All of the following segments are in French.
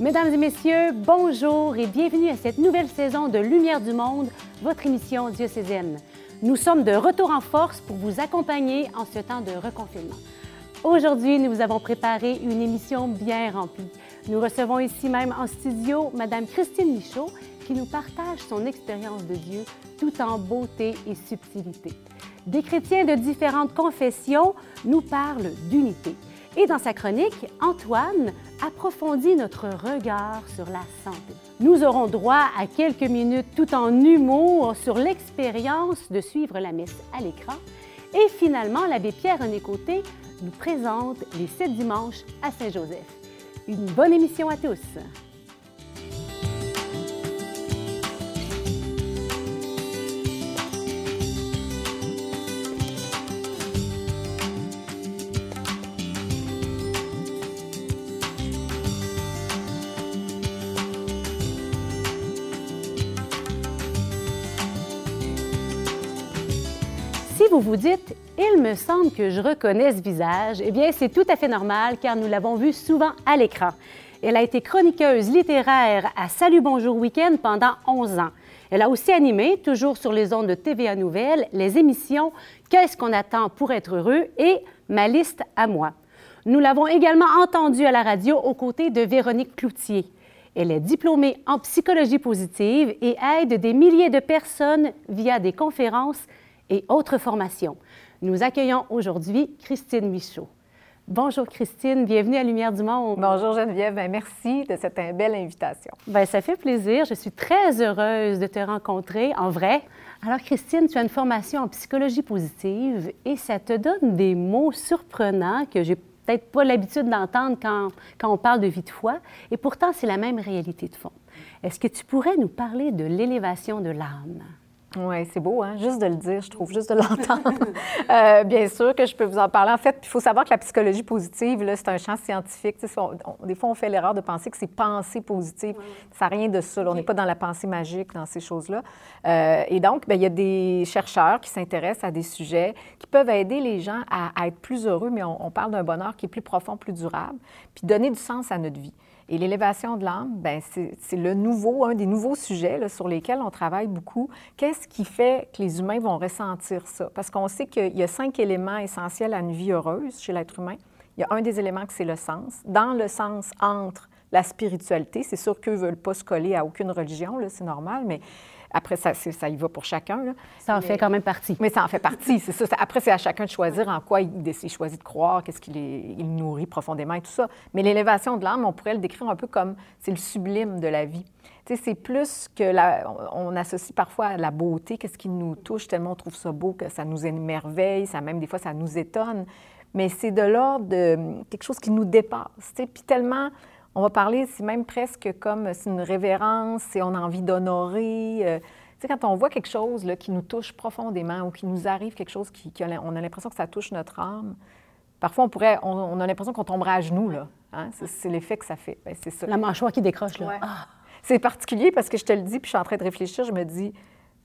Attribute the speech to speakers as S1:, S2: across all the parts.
S1: Mesdames et messieurs, bonjour et bienvenue à cette nouvelle saison de Lumière du Monde, votre émission diocésaine. Nous sommes de retour en force pour vous accompagner en ce temps de reconfinement. Aujourd'hui, nous avons préparé une émission bien remplie. Nous recevons ici même en studio Madame Christine Michaud qui nous partage son expérience de Dieu tout en beauté et subtilité. Des chrétiens de différentes confessions nous parlent d'unité. Et dans sa chronique, Antoine approfondit notre regard sur la santé. Nous aurons droit à quelques minutes tout en humour sur l'expérience de suivre la messe à l'écran. Et finalement, l'abbé Pierre-René Côté nous présente les sept dimanches à Saint-Joseph. Une bonne émission à tous! Vous vous dites, il me semble que je reconnais ce visage, eh bien, c'est tout à fait normal car nous l'avons vu souvent à l'écran. Elle a été chroniqueuse littéraire à Salut Bonjour Week-end pendant 11 ans. Elle a aussi animé, toujours sur les ondes de TVA Nouvelles, les émissions Qu'est-ce qu'on attend pour être heureux et Ma liste à moi. Nous l'avons également entendue à la radio aux côtés de Véronique Cloutier. Elle est diplômée en psychologie positive et aide des milliers de personnes via des conférences et autres formations. Nous accueillons aujourd'hui Christine Michaud. Bonjour Christine, bienvenue à Lumière du Monde.
S2: Bonjour Geneviève, Bien, merci de cette belle invitation.
S1: Bien, ça fait plaisir. Je suis très heureuse de te rencontrer en vrai. Alors Christine, tu as une formation en psychologie positive et ça te donne des mots surprenants que j'ai peut-être pas l'habitude d'entendre quand, quand on parle de vie de foi et pourtant c'est la même réalité de fond. Est-ce que tu pourrais nous parler de l'élévation de l'âme?
S2: Oui, c'est beau, hein? juste de le dire, je trouve, juste de l'entendre. Euh, bien sûr que je peux vous en parler. En fait, il faut savoir que la psychologie positive, c'est un champ scientifique. des fois, on fait l'erreur de penser que c'est pensée positive. Ça n'a rien de ça. On n'est pas dans la pensée magique, dans ces choses-là. Euh, et donc, bien, il y a des chercheurs qui s'intéressent à des sujets qui peuvent aider les gens à, être plus heureux, mais on, on parle d'un bonheur qui est plus profond, plus durable, puis donner du sens à notre vie. Et l'élévation de l'âme, ben c'est le nouveau, un des nouveaux sujets sur lesquels on travaille beaucoup. Qu'est-ce qui fait que les humains vont ressentir ça? Parce qu'on sait qu'il y a cinq éléments essentiels à une vie heureuse chez l'être humain. Il y a un des éléments que c'est le sens. Dans le sens entre la spiritualité, c'est sûr qu'eux ne veulent pas se coller à aucune religion, c'est normal, mais après, ça, ça y va pour chacun.
S1: Ça en fait quand même partie.
S2: Mais ça en fait partie, c'est ça. Après, c'est à chacun de choisir en quoi il, il choisit de croire, qu'est-ce qu'il il nourrit profondément et tout ça. Mais l'élévation de l'âme, on pourrait le décrire un peu comme c'est le sublime de la vie. Tu sais, c'est plus que la, on associe parfois à la beauté, qu'est-ce qui nous touche tellement on trouve ça beau que ça nous émerveille, ça même des fois ça nous étonne. Mais c'est de l'ordre de quelque chose qui nous dépasse. Tu sais, puis tellement on va parler, c'est même presque comme c'est une révérence, c'est on a envie d'honorer. Euh, tu sais, quand on voit quelque chose là, qui nous touche profondément ou qui nous arrive quelque chose qui, on a l'impression que ça touche notre âme, parfois on pourrait, on, a l'impression qu'on tomberait à genoux là. Hein? C'est, l'effet que ça fait. Ben, c'est ça.
S1: La mâchoire qui décroche là. Ah!
S2: C'est particulier parce que je te le dis, puis je suis en train de réfléchir, je me dis,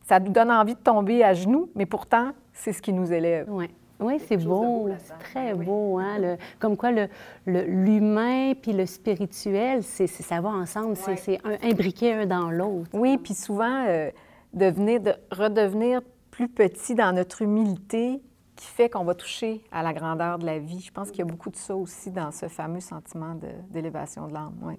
S2: ça nous donne envie de tomber à genoux, mais pourtant c'est ce qui nous élève.
S1: Ouais. Oui, c'est beau, c'est très beau. Hein? comme quoi l'humain puis le spirituel, c'est, ça va ensemble, c'est, imbriqué un dans l'autre.
S2: Oui, puis souvent, euh, devenir, de redevenir plus petit dans notre humilité qui fait qu'on va toucher à la grandeur de la vie. Je pense qu'il y a beaucoup de ça aussi dans ce fameux sentiment d'élévation de l'âme. Oui.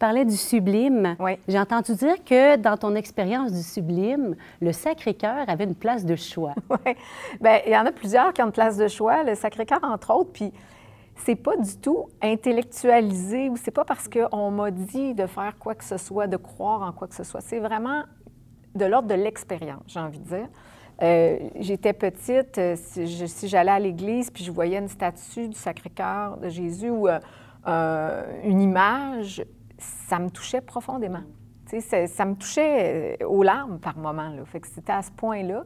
S1: Parlais du sublime.
S2: Oui.
S1: J'ai entendu dire que dans ton expérience du sublime, le Sacré-Cœur avait une place de choix.
S2: Oui. Bien, il y en a plusieurs qui ont une place de choix, le Sacré-Cœur entre autres, puis c'est pas du tout intellectualisé ou c'est pas parce qu'on m'a dit de faire quoi que ce soit, de croire en quoi que ce soit. C'est vraiment de l'ordre de l'expérience, j'ai envie de dire. Euh, j'étais petite, euh, si, j'allais à l'église puis je voyais une statue du Sacré-Cœur de Jésus ou euh, une image, ça me touchait profondément. Ça, ça me touchait euh, aux larmes par moments. Là. Fait que c'était à ce point-là.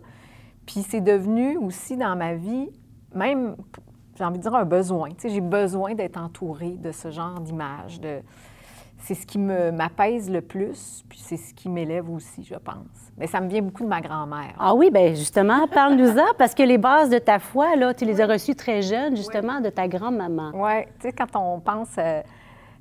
S2: Puis c'est devenu aussi dans ma vie, même, j'ai envie de dire, un besoin. J'ai besoin d'être entourée de ce genre d'image. De... C'est ce qui m'apaise le plus, puis c'est ce qui m'élève aussi, je pense. Mais ça me vient beaucoup de ma grand-mère.
S1: Ah oui, bien justement, parle-nous-en, parce que les bases de ta foi, là, tu les as reçues très jeune, justement, de ta grand-maman.
S2: Oui, tu sais, quand on pense... Euh,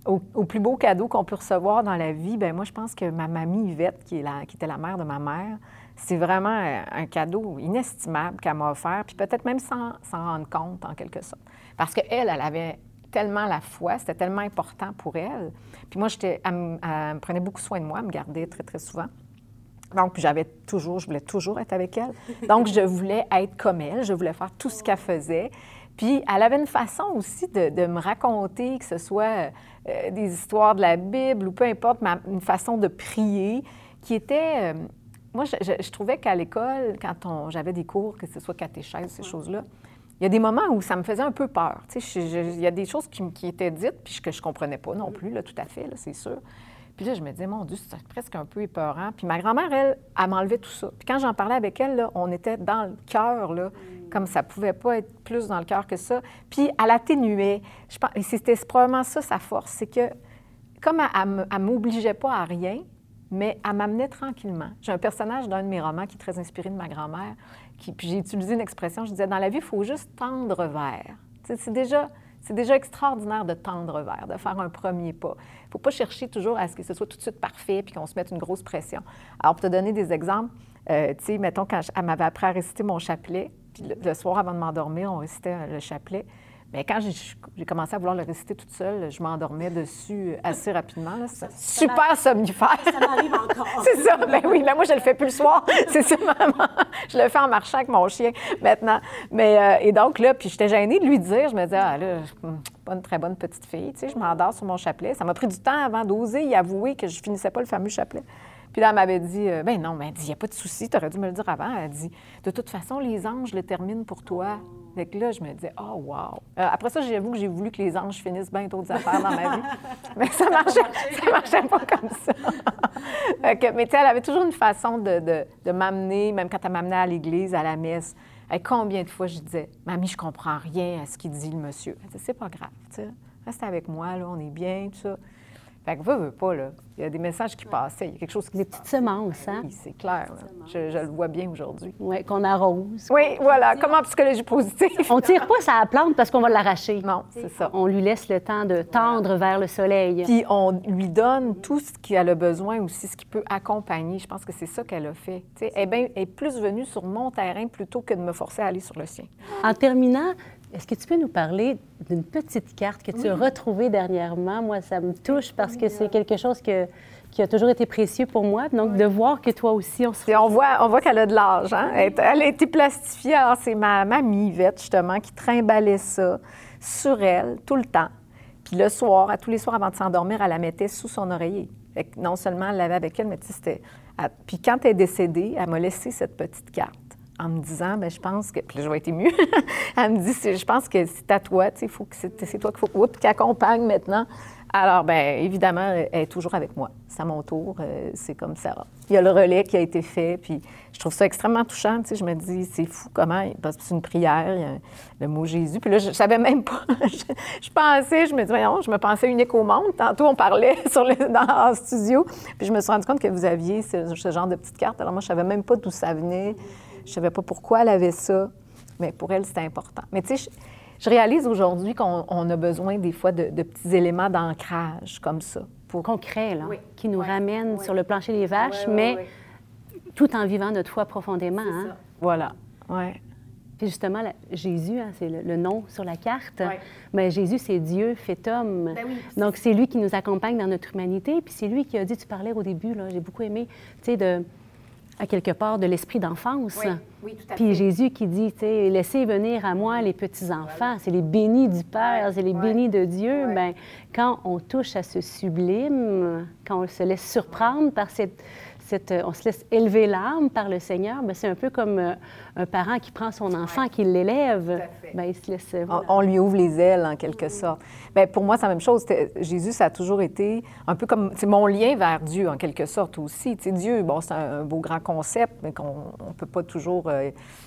S2: au, plus beau cadeau qu'on peut recevoir dans la vie, ben moi, je pense que ma mamie Yvette, qui, était la mère de ma mère, c'est vraiment un cadeau inestimable qu'elle m'a offert, puis peut-être même sans s'en rendre compte, en quelque sorte. Parce qu'elle, elle avait tellement la foi, c'était tellement important pour elle. Puis moi, j'étais, elle, me prenait beaucoup soin de moi, elle me gardait très, très souvent. Donc, j'avais toujours, je voulais toujours être avec elle. Donc, je voulais être comme elle, je voulais faire tout ce qu'elle faisait. Puis, elle avait une façon aussi de, me raconter, que ce soit euh, des histoires de la Bible ou peu importe, une façon de prier qui était... Euh, moi, je, trouvais qu'à l'école, quand j'avais des cours, que ce soit catéchèse, ces choses-là, il y a des moments où ça me faisait un peu peur. il y a des choses qui, étaient dites, puis que je ne comprenais pas non plus, là, tout à fait, c'est sûr. Puis là, je me disais, mon Dieu, c'est presque un peu épeurant. Puis ma grand-mère, elle, elle m'enlevait tout ça. Puis quand j'en parlais avec elle, là, on était dans le cœur, là, comme ça pouvait pas être plus dans le cœur que ça. Puis elle atténuait. Je pense, c'était probablement ça, sa force. C'est que, comme elle ne m'obligeait pas à rien, mais elle m'amenait tranquillement. J'ai un personnage d'un de mes romans qui est très inspiré de ma grand-mère. Puis j'ai utilisé une expression, je disais, dans la vie, il faut juste tendre vers. C'est déjà déjà extraordinaire de tendre vers, de faire un premier pas. Il ne faut pas chercher toujours à ce que ce soit tout de suite parfait puis qu'on se mette une grosse pression. Alors, pour te donner des exemples, euh, tu sais, mettons, quand elle m'avait appris à réciter mon chapelet, puis le, soir avant de m'endormir, on récitait le chapelet. Mais quand j'ai commencé à vouloir le réciter toute seule, je m'endormais dessus assez rapidement. super somnifère.
S1: Ça m'arrive encore.
S2: c'est ça. Ben oui, mais moi, je le fais plus le soir. c'est ça, maman. Je le fais en marchant avec mon chien maintenant. Mais, euh, et donc, là, puis j'étais gênée de lui dire. Je me disais, ah là, pas une très bonne petite fille. Tu sais, je m'endors sur mon chapelet. Ça m'a pris du temps avant d'oser y avouer que je finissais pas le fameux chapelet. Puis là, elle m'avait dit, euh, ben non, mais elle dit, il n'y a pas de souci, tu aurais dû me le dire avant. Elle dit, de toute façon, les anges le terminent pour toi. Fait que là, je me disais, oh, wow. Euh, après ça, j'avoue que j'ai voulu que les anges finissent bien d'autres affaires dans ma vie. mais ça marchait, ça marchait pas comme ça. mais tu sais, elle avait toujours une façon de, de, m'amener, même quand elle m'amenait à l'église, à la messe. Et combien de fois je disais, Mamie, je comprends rien à ce qu'il dit le monsieur. Elle disait, c'est pas grave, tu sais. Reste avec moi, là, on est bien, tout ça. Fait que, veut, veut pas, là. Il y a des messages qui passaient. Il y a quelque chose qui.
S1: Des petites semences, hein?
S2: Oui, c'est clair. Je, le vois bien aujourd'hui.
S1: Oui, qu'on arrose.
S2: Oui, voilà. Comme en psychologie positive?
S1: On tire pas sa plante parce qu'on va l'arracher.
S2: Non, c'est ça.
S1: On lui laisse le temps de tendre vers le soleil.
S2: Puis on lui donne tout ce qu'elle a besoin aussi, ce qui peut accompagner. Je pense que c'est ça qu'elle a fait. Tu sais, elle est plus venue sur mon terrain plutôt que de me forcer à aller sur le sien.
S1: En terminant, est-ce que tu peux nous parler d'une petite carte que tu as retrouvée dernièrement? Moi, ça me touche parce que c'est quelque chose qui a toujours été précieux pour moi. Donc, de voir que toi aussi, on se...
S2: on voit, on voit qu'elle a de l'âge. Hein? Elle, a été plastifiée. Alors, c'est ma mamie, Yvette, justement, qui trimballait ça sur elle tout le temps. Puis le soir, à tous les soirs avant de s'endormir, elle la mettait sous son oreiller. non seulement elle l'avait avec elle, mais tu sais, c'était... Puis quand elle est décédée, elle m'a laissé cette petite carte en me disant, ben je pense que. Puis là, je vais être émue. elle me dit, je pense que c'est à toi, tu sais, faut que c'est toi qu'il faut qui accompagne maintenant. Alors, bien, évidemment, elle est toujours avec moi. C'est à mon tour, euh, c'est comme ça. Il y a le relais qui a été fait, puis je trouve ça extrêmement touchant. Tu sais, je me dis, c'est fou comment, parce que c'est une prière, il y a le mot Jésus. Puis là, je, ne savais même pas. je, pensais, je me dis, voyons, je me pensais unique au monde. Tantôt, on parlait le studio, puis je me suis rendu compte que vous aviez ce, ce genre de petites cartes. Alors moi, je savais même pas d'où ça venait. Je ne savais pas pourquoi elle avait ça, mais pour elle, c'était important. Mais tu sais, je, réalise aujourd'hui qu'on a besoin des fois de, petits éléments d'ancrage comme ça.
S1: Pour... Concret, là, qui nous ramènent sur le plancher des vaches, mais tout en vivant notre foi profondément. Hein?
S2: Voilà, ouais.
S1: Puis justement, Jésus, hein, c'est le, nom sur la carte, mais Jésus, c'est Dieu fait homme. Ben Donc, c'est lui qui nous accompagne dans notre humanité. Puis c'est lui qui a dit, tu parlais au début, là, j'ai beaucoup aimé, tu sais, de à quelque part de l'esprit d'enfance.
S2: Oui, oui, tout à
S1: Puis Jésus qui dit, tu sais, laissez venir à moi les petits-enfants, c'est les bénis du Père, c'est les bénis de Dieu. Bien, quand on touche à ce sublime, quand on se laisse surprendre par cette, euh, on se laisse élever l'âme par le Seigneur, mais c'est un peu comme euh, un parent qui prend son enfant, qui l'élève. Bien, il se laisse.
S2: Euh, on, lui ouvre les ailes, en quelque sorte. Bien, pour moi, c'est la même chose. Jésus, ça a toujours été un peu comme. C'est mon lien vers Dieu, en quelque sorte aussi. Dieu, bon, c'est un, beau grand concept, mais qu'on ne peut pas toujours.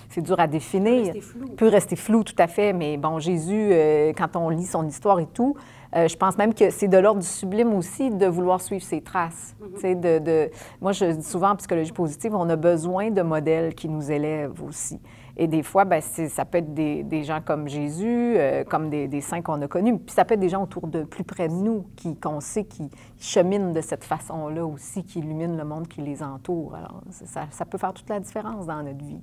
S2: C'est dur à définir.
S1: Peut rester flou.
S2: peut rester flou, tout à fait. Mais bon, Jésus, quand on lit son histoire et tout, euh, je pense même que c'est de l'ordre du sublime aussi de vouloir suivre ses traces. Mhm. de, moi, je dis souvent en psychologie positive, on a besoin de modèles qui nous élèvent aussi. Et des fois, ben, ça peut être des, gens comme Jésus, euh, comme des, saints qu'on a connus, puis ça peut être des gens autour de plus près de nous, qui, qu'on sait qui cheminent de cette façon-là aussi, qui illuminent le monde qui les entoure. Alors, ça, ça peut faire toute la différence dans notre vie.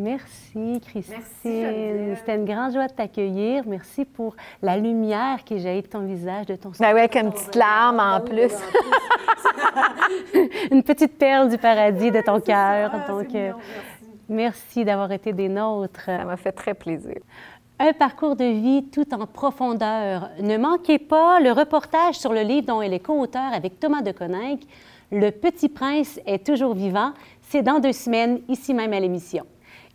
S1: Merci, Christine. C'était une grande joie de t'accueillir. Merci pour la lumière qui jaillit de ton visage, de ton
S2: ben oui, avec une petite larme en plus.
S1: une petite perle du paradis de ton cœur. Donc, euh, merci d'avoir été des nôtres.
S2: Ça m'a fait très plaisir.
S1: Un parcours de vie tout en profondeur. Ne manquez pas le reportage sur le livre dont elle est co-auteur avec Thomas de Coninck. Le Petit Prince est toujours vivant. C'est dans deux semaines, ici même à l'émission.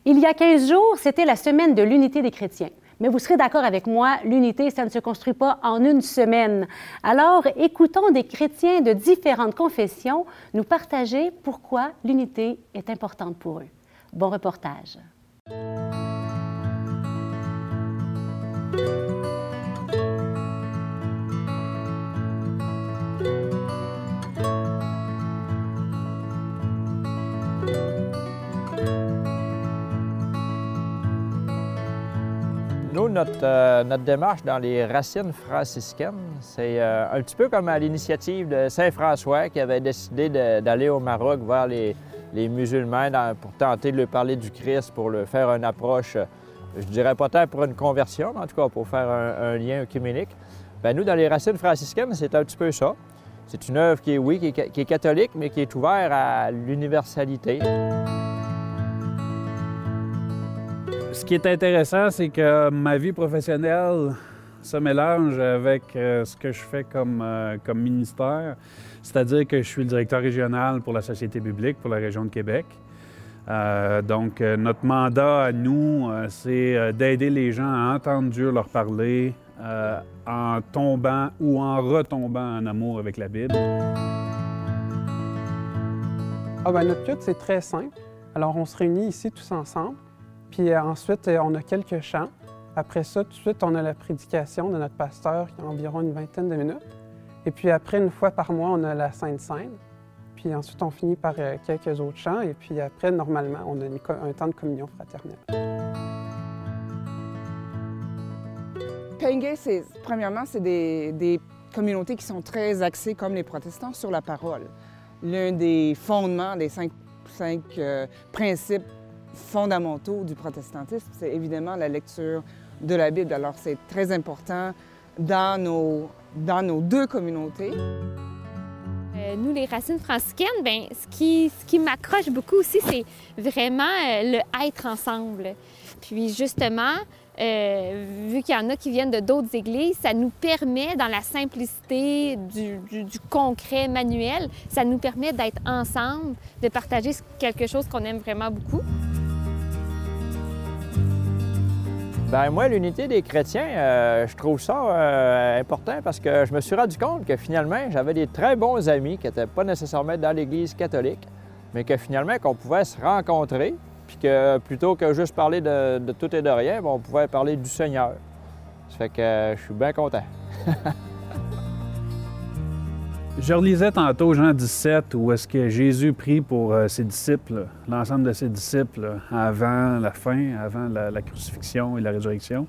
S1: Il y a 15 jours, c'était la semaine de l'unité des chrétiens. Mais vous serez d'accord avec moi, l'unité, ça ne se construit pas en une semaine. Alors, écoutons des chrétiens de différentes confessions nous partager pourquoi l'unité est importante pour eux. Bon reportage.
S3: Euh, notre, démarche dans les racines franciscaines, c'est euh, un petit peu comme à l'initiative de Saint François qui avait décidé d'aller au Maroc voir les, musulmans pour tenter de leur parler du Christ, pour leur faire une approche, euh, je dirais pas tant pour une conversion, mais en tout cas pour faire un, lien œcuménique. Bien, nous, dans les racines franciscaines, c'est un petit peu ça. C'est une œuvre qui est, oui, qui est catholique, mais qui est ouverte à l'universalité.
S4: Ce qui est intéressant, c'est que ma vie professionnelle se mélange avec euh, ce que je fais comme, euh, comme ministère, c'est-à-dire que je suis le directeur régional pour la Société biblique pour la région de Québec. Euh, donc, notre mandat à nous, c'est d'aider les gens à entendre Dieu leur parler en tombant ou en retombant en amour avec la Bible.
S5: Ah ben, notre culte, c'est très simple. Alors, on se réunit ici tous ensemble. Puis euh, ensuite, euh, on a quelques chants. Après ça, tout de suite, on a la prédication de notre pasteur qui a environ une vingtaine de minutes. Et puis après, une fois par mois, on a la Sainte Seine. Puis ensuite, on finit par euh, quelques autres chants. Et puis après, normalement, on a un temps de communion fraternelle.
S6: Pengue, c'est, premièrement, c'est des, communautés qui sont très axées, comme les protestants, sur la parole. L'un des fondements, des cinq, cinq principes fondamentaux du protestantisme, c'est évidemment la lecture de la Bible. Alors c'est très important dans nos, dans nos deux communautés.
S7: Euh, nous, les racines franciscaines, ben, ce qui, ce qui m'accroche beaucoup aussi, c'est vraiment euh, le être ensemble. Puis justement, euh, vu qu'il y en a qui viennent de d'autres églises, ça nous permet, dans la simplicité du, du concret manuel, ça nous permet d'être ensemble, de partager quelque chose qu'on aime vraiment beaucoup.
S3: Bien, moi, l'unité des chrétiens, euh, je trouve ça euh, important parce que je me suis rendu compte que finalement, j'avais des très bons amis qui n'étaient pas nécessairement dans l'Église catholique, mais que finalement, qu'on pouvait se rencontrer, puis que plutôt que juste parler de, tout et de rien, ben, on pouvait parler du Seigneur. Ça fait que euh, je suis bien content.
S4: Je relisais tantôt Jean 17 où est-ce que Jésus prie pour euh, ses disciples, l'ensemble de ses disciples, avant la fin, avant la, crucifixion et la résurrection.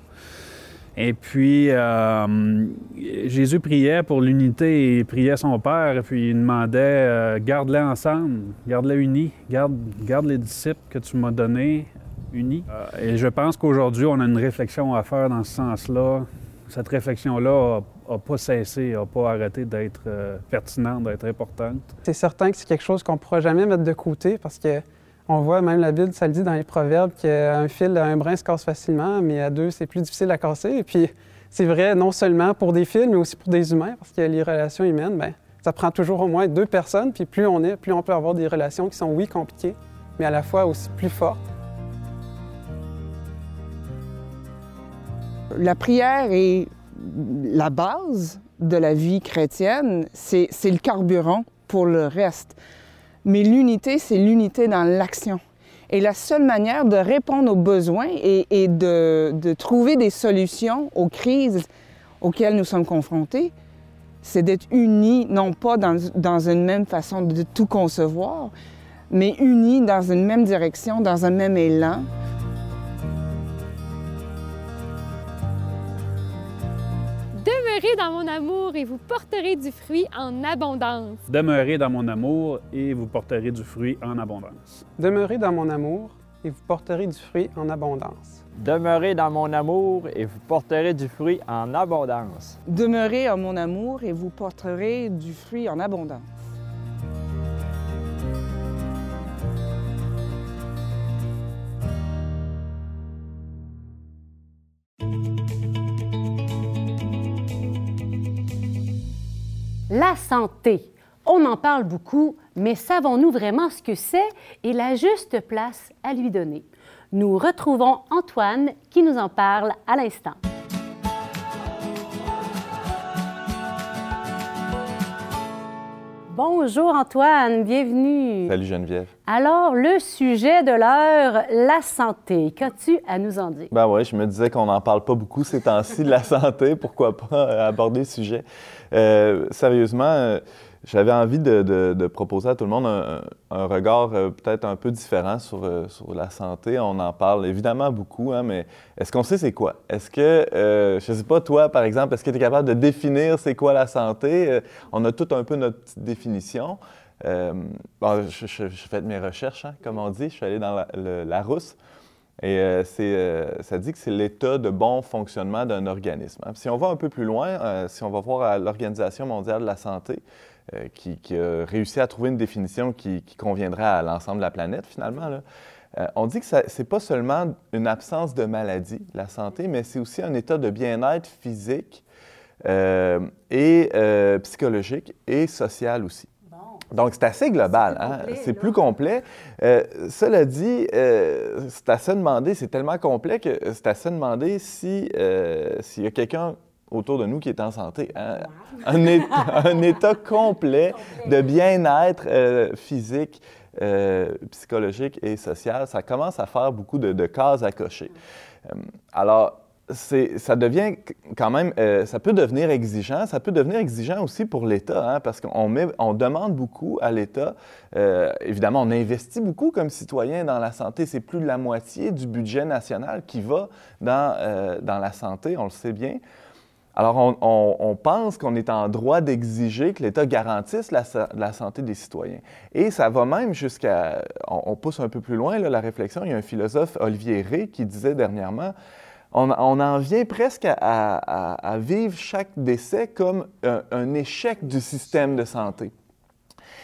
S4: Et puis, euh, Jésus priait pour l'unité, il priait son Père, et puis il demandait euh, Garde-les ensemble, garde-les unis, garde, les disciples que tu m'as donnés unis. et je pense qu'aujourd'hui, on a une réflexion à faire dans ce sens-là. Cette réflexion-là n'a pas cessé, n'a pas arrêté d'être euh, pertinente, d'être importante.
S5: C'est certain que c'est quelque chose qu'on ne pourra jamais mettre de côté parce que on voit, même la Bible, ça le dit dans les Proverbes, qu'un fil, un brin se casse facilement, mais à deux, c'est plus difficile à casser. Et puis, c'est vrai non seulement pour des fils, mais aussi pour des humains, parce que les relations humaines, bien, ça prend toujours au moins deux personnes, puis plus on est, plus on peut avoir des relations qui sont, oui, compliquées, mais à la fois aussi plus fortes.
S6: La prière est la base de la vie chrétienne, c'est le carburant pour le reste. Mais l'unité, c'est l'unité dans l'action. Et la seule manière de répondre aux besoins et, de, trouver des solutions aux crises auxquelles nous sommes confrontés, c'est d'être unis, non pas dans, une même façon de tout concevoir, mais unis dans une même direction, dans un même élan.
S7: Demeurez dans mon amour et vous porterez du fruit en abondance.
S4: Demeurez dans mon amour et vous porterez du fruit en abondance.
S5: Demeurez dans mon amour et vous porterez du fruit en abondance.
S3: Demeurez dans mon amour et vous porterez du fruit en abondance.
S6: Demeurez en mon amour et vous porterez du fruit en abondance.
S1: La santé. On en parle beaucoup, mais savons-nous vraiment ce que c'est et la juste place à lui donner? Nous retrouvons Antoine qui nous en parle à l'instant. Bonjour Antoine, bienvenue.
S8: Salut Geneviève.
S1: Alors, le sujet de l'heure, la santé. Qu'as-tu à nous en dire?
S8: Ben oui, je me disais qu'on n'en parle pas beaucoup ces temps-ci de la santé. Pourquoi pas aborder le sujet? Euh, sérieusement, euh, j'avais envie de, proposer à tout le monde un, regard euh, peut-être un peu différent sur, euh, sur la santé. On en parle évidemment beaucoup, hein, mais est-ce qu'on sait c'est quoi? Est-ce que, euh, je ne sais pas, toi, par exemple, est-ce que tu es capable de définir c'est quoi la santé? On a tout un peu notre petite définition. Bon, je, fais mes recherches, hein, comme on dit. Je suis allé dans la, le- rousse. Et ça dit que c'est l'état de bon fonctionnement d'un organisme. hein. Si on va un peu plus loin, si on va voir à l'Organisation mondiale de la santé, euh, qui, qui a réussi à trouver une définition qui, qui conviendrait à l'ensemble de la planète, finalement, là, euh, on dit que ce n'est pas seulement une absence de maladie, la santé, mais c'est aussi un état de bien-être physique euh, et psychologique et social aussi. Donc, c'est assez global.
S1: C'est plus
S8: hein? plus complet. Euh, cela dit, euh, c'est à se demander, c'est tellement complet que c'est à se demander si, euh, s'il y a quelqu'un autour de nous qui est en santé. hein? Un, état complet de bien-être euh, physique, euh, psychologique et social, ça commence à faire beaucoup de, de cases à cocher. Euh, alors, ça devient quand même, euh, ça peut devenir exigeant. Ça peut devenir exigeant aussi pour l'État, hein, parce qu'on on demande beaucoup à l'État. Euh, évidemment, on investit beaucoup comme citoyen dans la santé. C'est plus de la moitié du budget national qui va dans, euh, dans la santé, on le sait bien. Alors, on, pense qu'on est en droit d'exiger que l'État garantisse la, sa- la santé des citoyens. Et ça va même jusqu'à... On, pousse un peu plus loin là, la réflexion. Il y a un philosophe, Olivier Rey, qui disait dernièrement, on, en vient presque à, vivre chaque décès comme un échec du système de santé.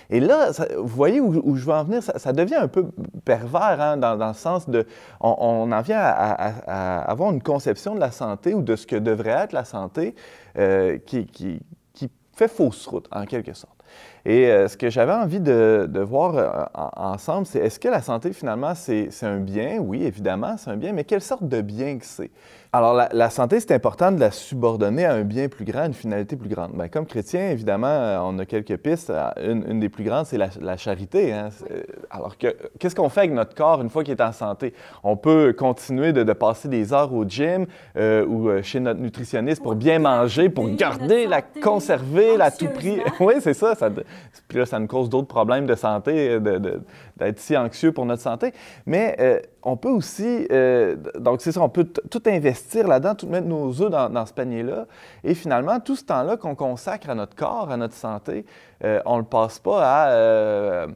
S8: Et là, vous voyez où, je veux en venir, ça, devient un peu pervers hein, dans, le sens de... On, en vient à, avoir une conception de la santé ou de ce que devrait être la santé euh, qui, fait fausse route, en quelque sorte. Et euh, ce que j'avais envie de, voir euh, en- ensemble, c'est est-ce que la santé, finalement, c'est un bien? Oui, évidemment, c'est un bien, mais quelle sorte de bien que c'est? Alors, la, la santé, c'est important de la subordonner à un bien plus grand, une finalité plus grande. Bien, comme chrétien, évidemment, euh, on a quelques pistes. Euh, Une, une des plus grandes, c'est la, la charité. hein. Euh, Alors, que- qu'est-ce qu'on fait avec notre corps une fois qu'il est en santé? On peut continuer de, de passer des heures au gym euh, ou chez notre nutritionniste pour bien manger, pour garder, la conserver, la tout prix. oui, c'est ça. ça puis là, ça nous cause d'autres problèmes de santé, de- de- d'être si anxieux pour notre santé. Mais euh, on peut aussi, euh, donc c'est ça, on peut tout investir là-dedans, tout mettre nos œufs dans, dans ce panier-là. Et finalement, tout ce temps-là qu'on consacre à notre corps, à notre santé, euh, on ne le passe pas à, euh,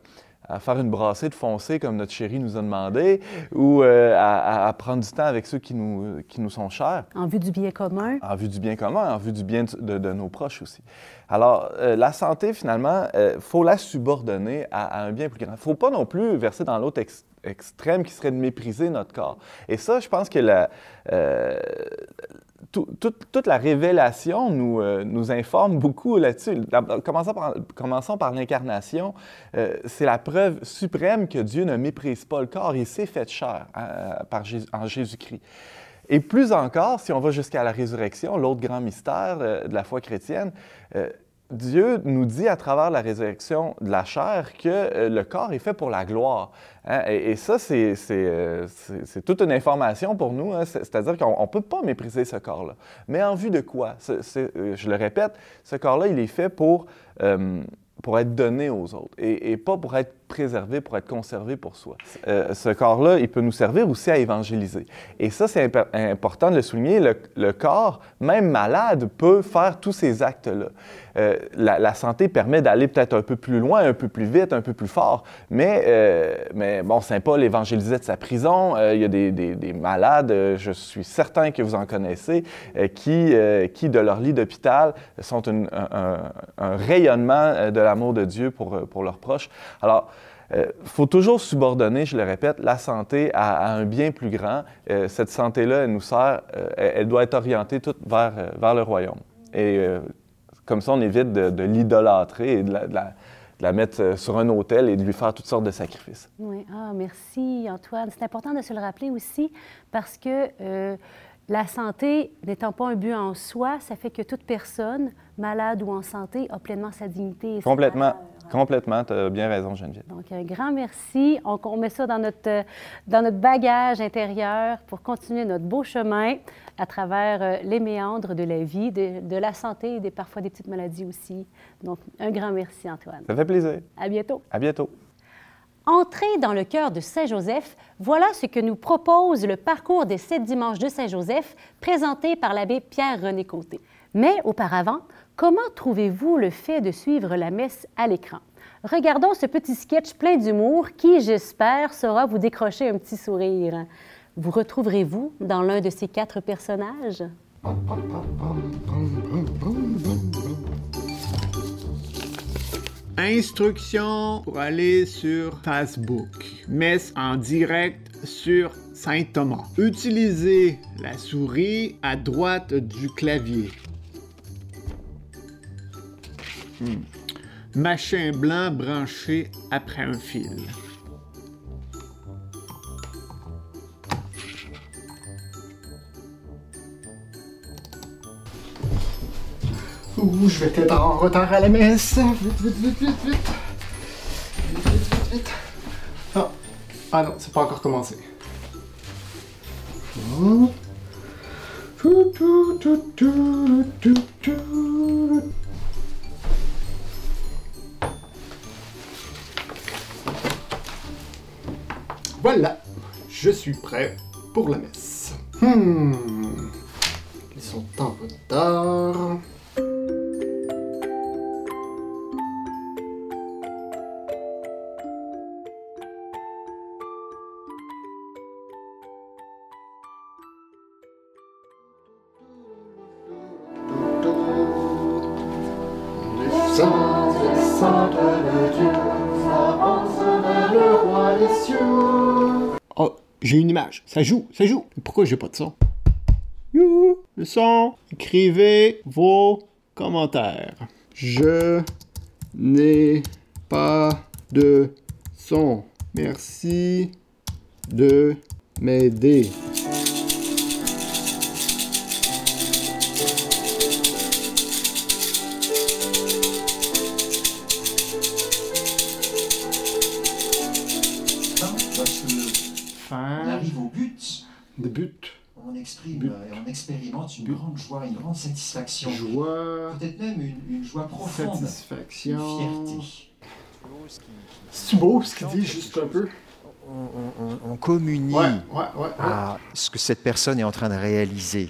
S8: à faire une brassée de foncé comme notre chérie nous a demandé, ou euh, à, prendre du temps avec ceux qui nous, qui nous sont chers
S1: En vue du bien commun.
S8: en vue du bien commun, en vue du bien de, de- de nos proches aussi. Alors, euh, la santé, finalement, il faut la subordonner à, à un bien plus grand. Il ne faut pas non plus verser dans l'autre ex- extrême qui serait de mépriser notre corps. Et ça, je pense que euh, tout- tout- toute la révélation nous, euh, nous informe beaucoup là-dessus. Commençons par, commençons par l'incarnation. Euh, c'est la preuve suprême que Dieu ne méprise pas le corps. Il s'est fait chair hein, par Jésus- en Jésus-Christ. Et plus encore, si on va jusqu'à la résurrection, l'autre grand mystère de la foi chrétienne, Dieu nous dit à travers la résurrection de la chair que euh, le corps est fait pour la gloire. hein. Et, ça, euh, c'est- toute une information pour nous. hein. C'est- C'est-à-dire qu'on ne peut pas mépriser ce corps-là. Mais en vue de quoi? Euh, je le répète, ce corps-là, il est fait pour, être donné aux autres et pas pour être préservé, pour être conservé pour soi. Euh, ce corps-là, il peut nous servir aussi à évangéliser. Et ça, c'est imp- important de le souligner. Le, corps, même malade, peut faire tous ces actes-là. Euh, la, santé permet d'aller peut-être un peu plus loin, un peu plus vite, un peu plus fort. Mais, euh, mais bon, Saint Paul évangélisait de sa prison. Il y a des, des- des malades, je suis certain que vous en connaissez, qui, qui, de leur lit d'hôpital, sont un, un- rayonnement de l'amour de Dieu pour, pour leurs proches. Alors, il faut toujours subordonner, je le répète, la santé à, à un bien plus grand. Euh, cette santé-là, elle nous sert, euh, elle, doit être orientée toute vers, euh, vers le royaume. Et euh, comme ça, on évite de, de l'idolâtrer et de la, de la- de la mettre euh, sur un autel et de lui faire toutes sortes de sacrifices.
S1: Oui, ah, merci Antoine. C'est important de se le rappeler aussi parce que euh, la santé n'étant pas un but en soi, ça fait que toute personne, malade ou en santé, a pleinement sa dignité. et
S8: Complètement. Complètement, tu as bien raison, Geneviève.
S1: Donc, un grand merci. On, on met ça dans notre, dans notre bagage intérieur pour continuer notre beau chemin à travers euh, les méandres de la vie, de, de la santé et des, parfois des petites maladies aussi. Donc, un grand merci, Antoine.
S8: Ça fait plaisir.
S1: À bientôt.
S8: À bientôt.
S1: Entrer dans le cœur de Saint-Joseph, voilà ce que nous propose le parcours des sept dimanches de Saint-Joseph présenté par l'abbé Pierre-René Côté. Mais auparavant, comment trouvez-vous le fait de suivre la messe à l'écran? Regardons ce petit sketch plein d'humour qui, j'espère, saura vous décrocher un petit sourire. Vous retrouverez-vous dans l'un de ces quatre personnages?
S9: Instruction pour aller sur Facebook. Messe en direct sur Saint Thomas. Utilisez la souris à droite du clavier. Hmm. Machin blanc branché après un fil. Ouh, je vais être en retard à la messe. Vite, vite, vite, vite, vite. Vite, vite, vite. Ah, ah non, c'est pas encore commencé. Tout, tout, tout. Prêt pour la messe. Hmm. J'ai une image. Ça joue, ça joue. Pourquoi j'ai pas de son? Youhou, le son. Écrivez vos commentaires. Je n'ai pas de son. Merci de m'aider.
S10: Et on expérimente une
S9: But.
S10: grande joie, une grande satisfaction.
S9: Joie,
S10: Peut-être même une, une joie profonde, une
S9: satisfaction.
S10: fierté.
S9: C'est beau ce qu'il dit, juste un peu.
S11: on, on- on communie
S9: Ouais, ouais, ouais. ouais.
S11: à ce que cette personne est en train de réaliser.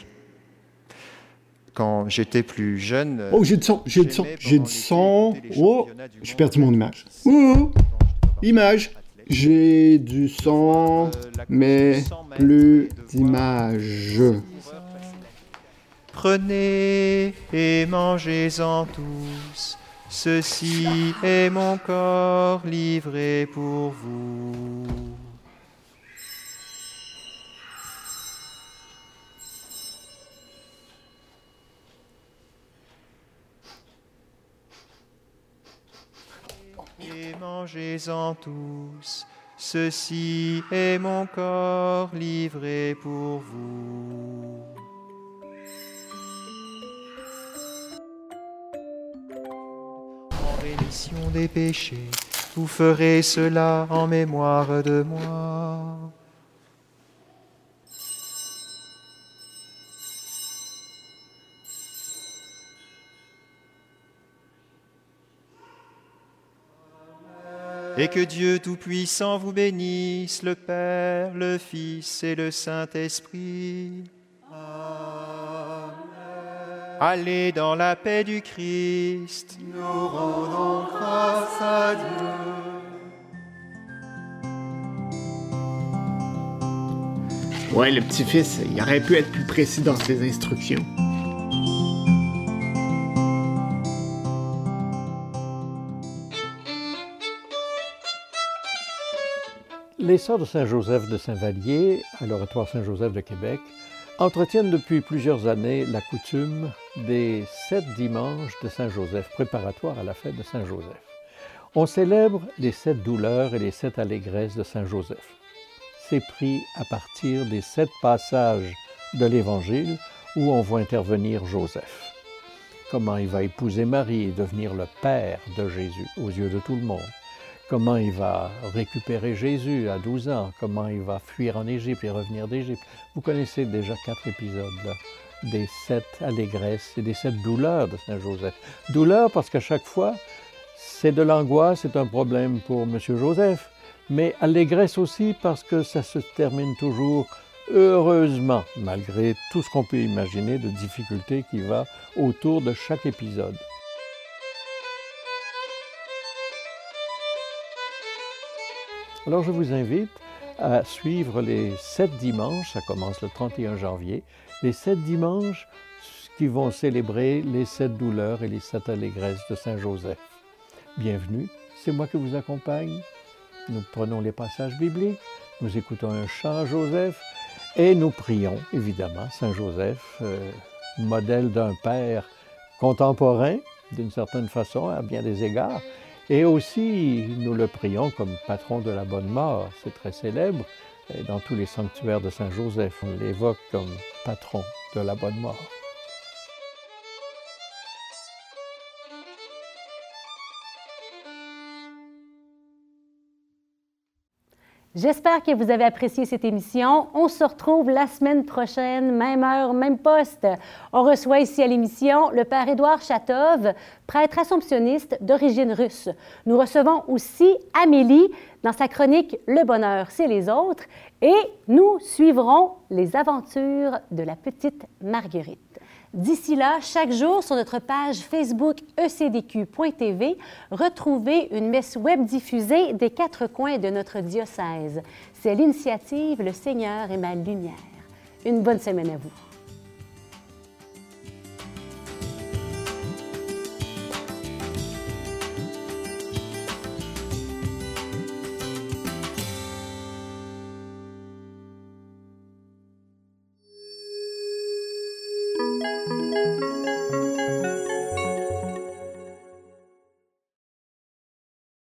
S11: Quand j'étais plus jeune.
S9: Oh, j'ai du son, j'ai du son, j'ai du son. Oh, j'ai perdu mon image.
S11: pas
S9: image. J'ai du mais
S11: sang m'a
S9: plus
S11: aidé de voir
S9: d'image.
S11: Prenez et mangez-en tous. Ceci est mon corps livré pour vous. Mangez-en tous. Ceci est mon corps livré pour vous. En rémission des péchés, vous ferez cela en mémoire de moi. Et que Dieu Tout-Puissant vous bénisse, le Père, le Fils et le Saint-Esprit. Allez dans la paix du Christ.
S9: Nous rendons grâce à Dieu. Ouais, le petit-fils, il aurait pu être plus précis dans ses instructions.
S12: Les Sœurs de Saint-Joseph de Saint-Vallier, à l'Oratoire Saint-Joseph de Québec, entretiennent depuis plusieurs années la coutume des sept dimanches de Saint-Joseph, préparatoires à la fête de Saint-Joseph. On célèbre les sept douleurs et les sept allégresses de Saint-Joseph. C'est pris à partir des sept passages de l'Évangile où on voit intervenir Joseph. Comment il va épouser Marie et devenir le Père de Jésus aux yeux de tout le monde comment il va récupérer Jésus à 12 ans, comment il va fuir en Égypte et revenir d'Égypte? Vous connaissez déjà quatre épisodes des sept allégresses et des sept douleurs de Saint Joseph. Douleur parce qu'à chaque fois, c'est de l'angoisse, c'est un problème pour M. Joseph, mais allégresse aussi parce que ça se termine toujours heureusement, malgré tout ce qu'on peut imaginer de difficultés qui va autour de chaque épisode. Alors je vous invite à suivre les sept dimanches, ça commence le 31 janvier, les sept dimanches qui vont célébrer les sept douleurs et les sept allégresses de Saint Joseph. Bienvenue, c'est moi qui vous accompagne. Nous prenons les passages bibliques, nous écoutons un chant Joseph et nous prions évidemment Saint Joseph, euh, modèle d'un père contemporain d'une certaine façon à bien des égards, et aussi, nous le prions comme patron de la bonne mort. C'est très célèbre. Dans tous les sanctuaires de Saint-Joseph, on l'évoque comme patron de la bonne mort.
S1: J'espère que vous avez apprécié cette émission. On se retrouve la semaine prochaine, même heure, même poste. On reçoit ici à l'émission le Père Édouard Chatov, prêtre assomptionniste d'origine russe. Nous recevons aussi Amélie dans sa chronique Le bonheur, c'est les autres. Et nous suivrons les aventures de la petite Marguerite. D'ici là, chaque jour sur notre page Facebook ecdq.tv, retrouvez une messe web diffusée des quatre coins de notre diocèse. C'est l'initiative Le Seigneur est ma lumière. Une bonne semaine à vous.